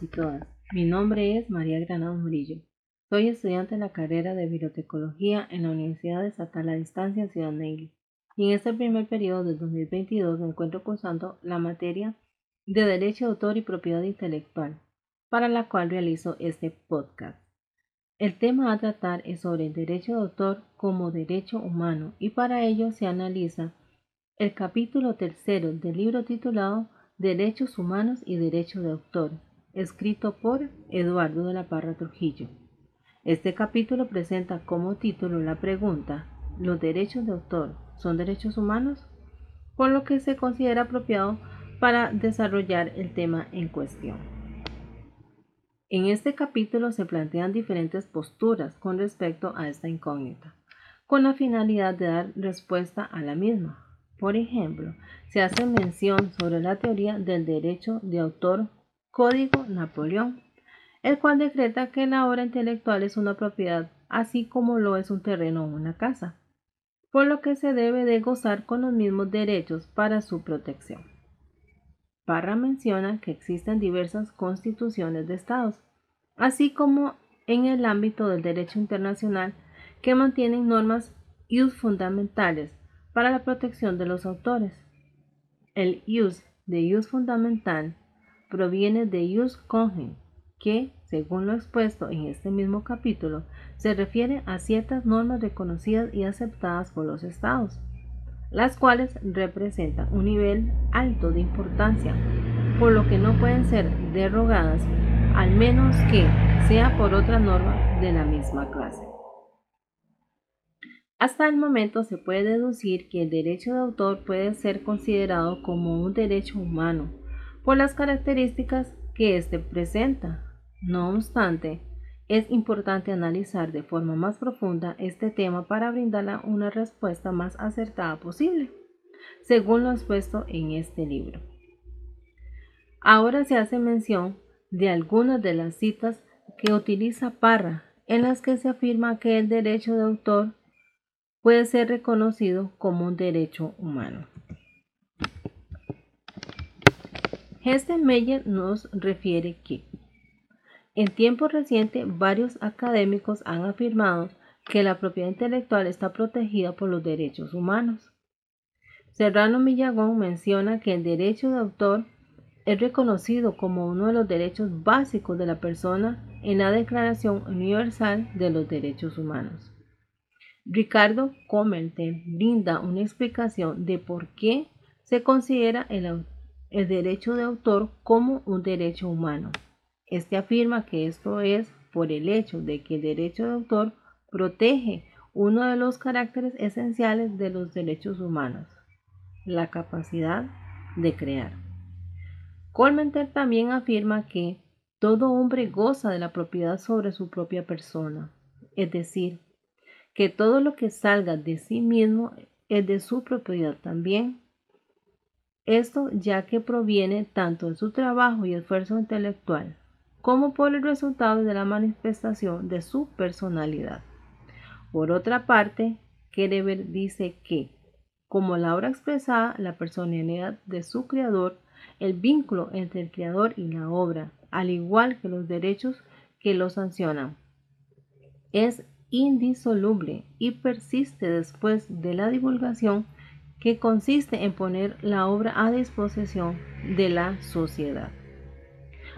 y todas. Mi nombre es María Granado Murillo. Soy estudiante en la carrera de Bibliotecología en la Universidad Estatal a Distancia en Ciudad Neyli. Y en este primer periodo del 2022 me encuentro cursando la materia de Derecho de Autor y Propiedad Intelectual, para la cual realizo este podcast. El tema a tratar es sobre el derecho de autor como derecho humano y para ello se analiza el capítulo tercero del libro titulado Derechos Humanos y Derecho de Autor, escrito por Eduardo de la Parra Trujillo. Este capítulo presenta como título la pregunta ¿Los derechos de autor son derechos humanos? Por lo que se considera apropiado para desarrollar el tema en cuestión. En este capítulo se plantean diferentes posturas con respecto a esta incógnita, con la finalidad de dar respuesta a la misma. Por ejemplo, se hace mención sobre la teoría del derecho de autor Código Napoleón, el cual decreta que la obra intelectual es una propiedad, así como lo es un terreno o una casa, por lo que se debe de gozar con los mismos derechos para su protección. Parra menciona que existen diversas constituciones de estados, así como en el ámbito del derecho internacional que mantienen normas y fundamentales para la protección de los autores. El use de use fundamental proviene de use congen, que, según lo expuesto en este mismo capítulo, se refiere a ciertas normas reconocidas y aceptadas por los estados, las cuales representan un nivel alto de importancia, por lo que no pueden ser derogadas al menos que sea por otra norma de la misma clase. Hasta el momento se puede deducir que el derecho de autor puede ser considerado como un derecho humano por las características que éste presenta. No obstante, es importante analizar de forma más profunda este tema para brindarle una respuesta más acertada posible, según lo expuesto en este libro. Ahora se hace mención de algunas de las citas que utiliza Parra, en las que se afirma que el derecho de autor puede ser reconocido como un derecho humano. Meyer nos refiere que en tiempo reciente varios académicos han afirmado que la propiedad intelectual está protegida por los derechos humanos. Serrano Millagón menciona que el derecho de autor es reconocido como uno de los derechos básicos de la persona en la Declaración Universal de los Derechos Humanos. Ricardo Comerten brinda una explicación de por qué se considera el, el derecho de autor como un derecho humano. Este afirma que esto es por el hecho de que el derecho de autor protege uno de los caracteres esenciales de los derechos humanos, la capacidad de crear. Colmenter también afirma que todo hombre goza de la propiedad sobre su propia persona, es decir, que todo lo que salga de sí mismo es de su propiedad también. Esto ya que proviene tanto de su trabajo y esfuerzo intelectual, como por el resultado de la manifestación de su personalidad. Por otra parte, Kereber dice que, como la obra expresada la personalidad de su creador, el vínculo entre el creador y la obra, al igual que los derechos que lo sancionan, es indisoluble y persiste después de la divulgación que consiste en poner la obra a disposición de la sociedad.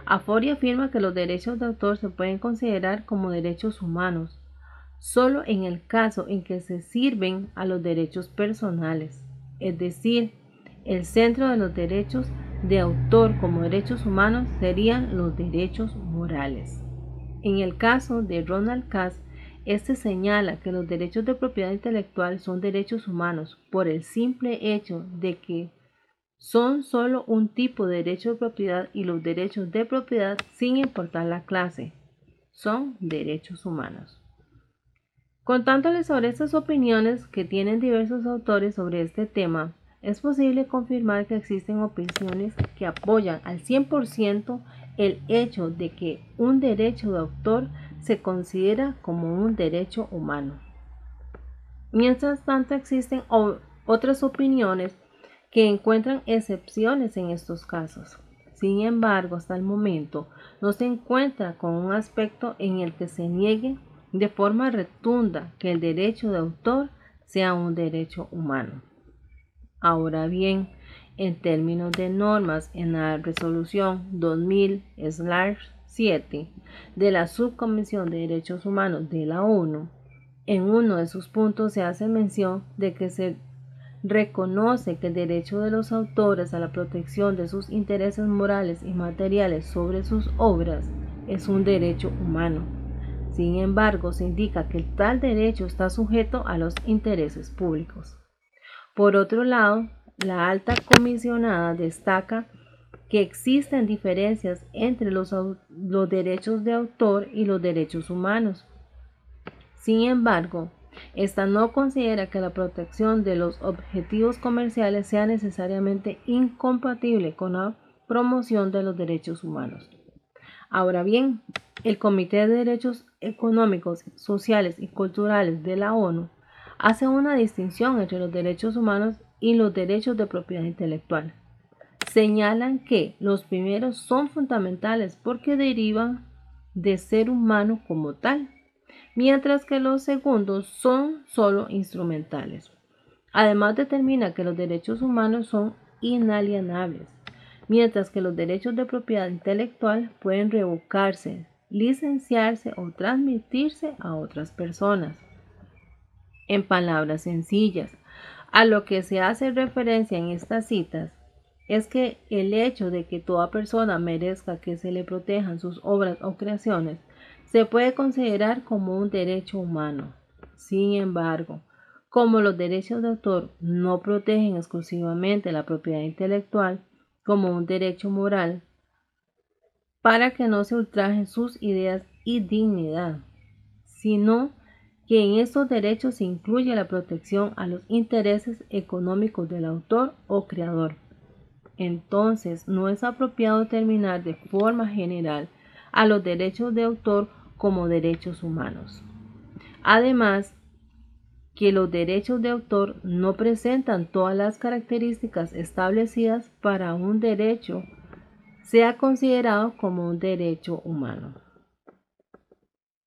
Afori afirma que los derechos de autor se pueden considerar como derechos humanos, solo en el caso en que se sirven a los derechos personales, es decir, el centro de los derechos de autor como derechos humanos serían los derechos morales. En el caso de Ronald Cass, este señala que los derechos de propiedad intelectual son derechos humanos por el simple hecho de que son solo un tipo de derecho de propiedad y los derechos de propiedad, sin importar la clase, son derechos humanos. Contándoles sobre estas opiniones que tienen diversos autores sobre este tema, es posible confirmar que existen opiniones que apoyan al 100% el hecho de que un derecho de autor se considera como un derecho humano. Mientras tanto existen otras opiniones que encuentran excepciones en estos casos. Sin embargo, hasta el momento no se encuentra con un aspecto en el que se niegue de forma retunda que el derecho de autor sea un derecho humano. Ahora bien, en términos de normas en la resolución 2000-7 de la Subcomisión de Derechos Humanos de la ONU, en uno de sus puntos se hace mención de que se reconoce que el derecho de los autores a la protección de sus intereses morales y materiales sobre sus obras es un derecho humano. Sin embargo, se indica que tal derecho está sujeto a los intereses públicos. Por otro lado, la alta comisionada destaca que existen diferencias entre los, los, derechos de autor y los derechos humanos. Sin embargo, esta no considera que la protección de los objetivos comerciales sea necesariamente incompatible con la promoción de los derechos humanos. Ahora bien, el Comité de Derechos Económicos, Sociales y Culturales de la ONU hace una distinción entre los derechos humanos y los derechos de propiedad intelectual. Señalan que los primeros son fundamentales porque derivan de ser humano como tal, mientras que los segundos son solo instrumentales. Además determina que los derechos humanos son inalienables, mientras que los derechos de propiedad intelectual pueden revocarse, licenciarse o transmitirse a otras personas. En palabras sencillas, a lo que se hace referencia en estas citas es que el hecho de que toda persona merezca que se le protejan sus obras o creaciones se puede considerar como un derecho humano. Sin embargo, como los derechos de autor no protegen exclusivamente la propiedad intelectual como un derecho moral, para que no se ultrajen sus ideas y dignidad, sino que en estos derechos se incluye la protección a los intereses económicos del autor o creador. Entonces, no es apropiado determinar de forma general a los derechos de autor como derechos humanos. Además, que los derechos de autor no presentan todas las características establecidas para un derecho sea considerado como un derecho humano.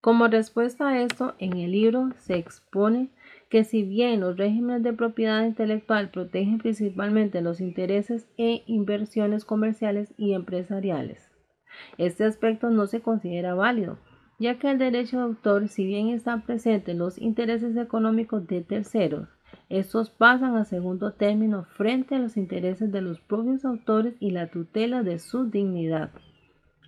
Como respuesta a esto, en el libro se expone que si bien los regímenes de propiedad intelectual protegen principalmente los intereses e inversiones comerciales y empresariales, este aspecto no se considera válido, ya que el derecho de autor, si bien están presentes los intereses económicos de terceros, estos pasan a segundo término frente a los intereses de los propios autores y la tutela de su dignidad.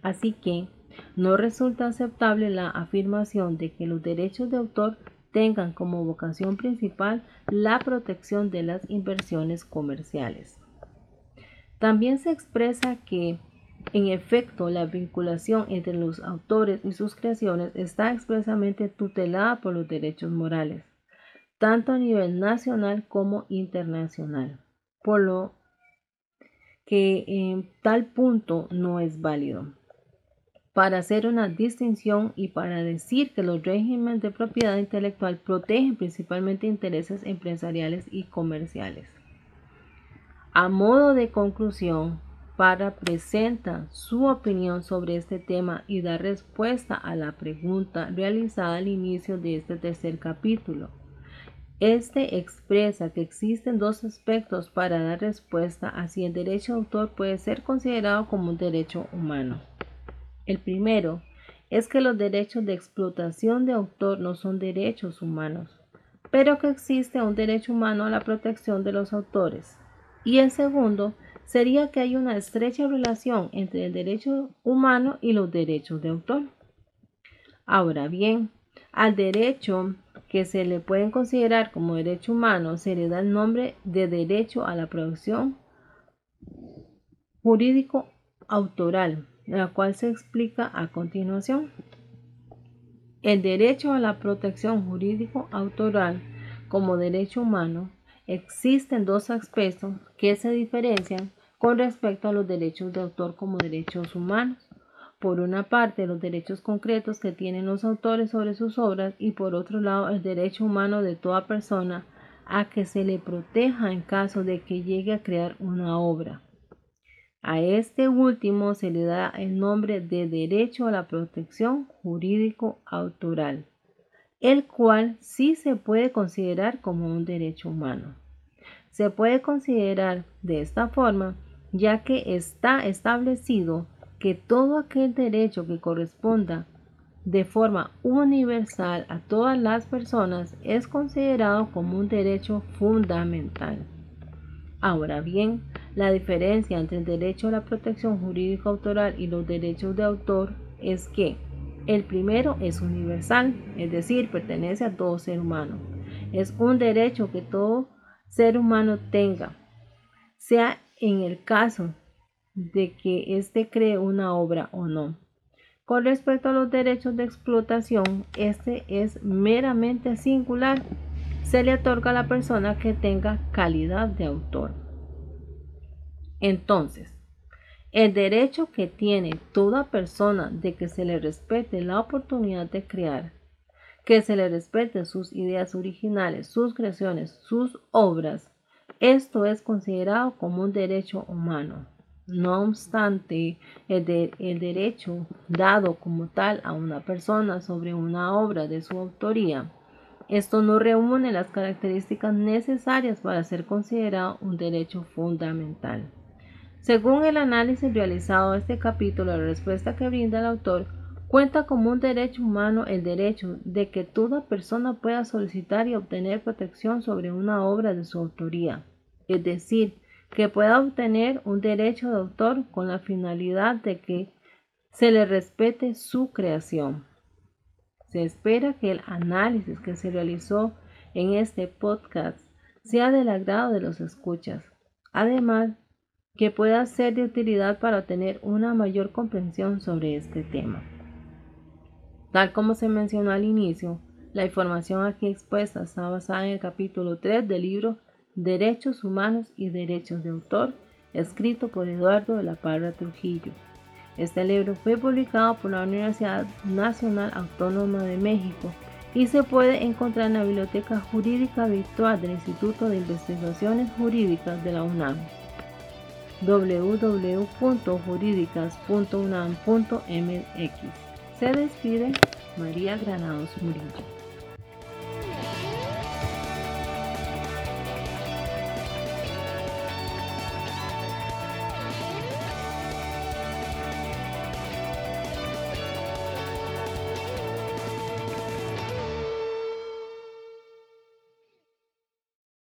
Así que, no resulta aceptable la afirmación de que los derechos de autor tengan como vocación principal la protección de las inversiones comerciales. También se expresa que, en efecto, la vinculación entre los autores y sus creaciones está expresamente tutelada por los derechos morales, tanto a nivel nacional como internacional, por lo que en tal punto no es válido para hacer una distinción y para decir que los regímenes de propiedad intelectual protegen principalmente intereses empresariales y comerciales. A modo de conclusión, para presenta su opinión sobre este tema y da respuesta a la pregunta realizada al inicio de este tercer capítulo. Este expresa que existen dos aspectos para dar respuesta a si el derecho de autor puede ser considerado como un derecho humano. El primero es que los derechos de explotación de autor no son derechos humanos, pero que existe un derecho humano a la protección de los autores. Y el segundo sería que hay una estrecha relación entre el derecho humano y los derechos de autor. Ahora bien, al derecho que se le pueden considerar como derecho humano se le da el nombre de derecho a la producción jurídico autoral la cual se explica a continuación. El derecho a la protección jurídico autoral como derecho humano existen dos aspectos que se diferencian con respecto a los derechos de autor como derechos humanos. Por una parte, los derechos concretos que tienen los autores sobre sus obras y por otro lado, el derecho humano de toda persona a que se le proteja en caso de que llegue a crear una obra. A este último se le da el nombre de derecho a la protección jurídico autoral, el cual sí se puede considerar como un derecho humano. Se puede considerar de esta forma ya que está establecido que todo aquel derecho que corresponda de forma universal a todas las personas es considerado como un derecho fundamental. Ahora bien, la diferencia entre el derecho a la protección jurídica autoral y los derechos de autor es que el primero es universal, es decir, pertenece a todo ser humano. Es un derecho que todo ser humano tenga, sea en el caso de que éste cree una obra o no. Con respecto a los derechos de explotación, este es meramente singular. Se le otorga a la persona que tenga calidad de autor. Entonces, el derecho que tiene toda persona de que se le respete la oportunidad de crear, que se le respeten sus ideas originales, sus creaciones, sus obras, esto es considerado como un derecho humano. No obstante, el, derecho dado como tal a una persona sobre una obra de su autoría, esto no reúne las características necesarias para ser considerado un derecho fundamental. Según el análisis realizado en este capítulo, la respuesta que brinda el autor cuenta como un derecho humano el derecho de que toda persona pueda solicitar y obtener protección sobre una obra de su autoría, es decir, que pueda obtener un derecho de autor con la finalidad de que se le respete su creación. Se espera que el análisis que se realizó en este podcast sea del agrado de los escuchas, además que pueda ser de utilidad para tener una mayor comprensión sobre este tema. Tal como se mencionó al inicio, la información aquí expuesta está basada en el capítulo 3 del libro Derechos Humanos y Derechos de Autor, escrito por Eduardo de la Parra Trujillo. Este libro fue publicado por la Universidad Nacional Autónoma de México y se puede encontrar en la Biblioteca Jurídica Virtual del Instituto de Investigaciones Jurídicas de la UNAM www.juridicas.unam.mx. Se despide María Granados Murillo.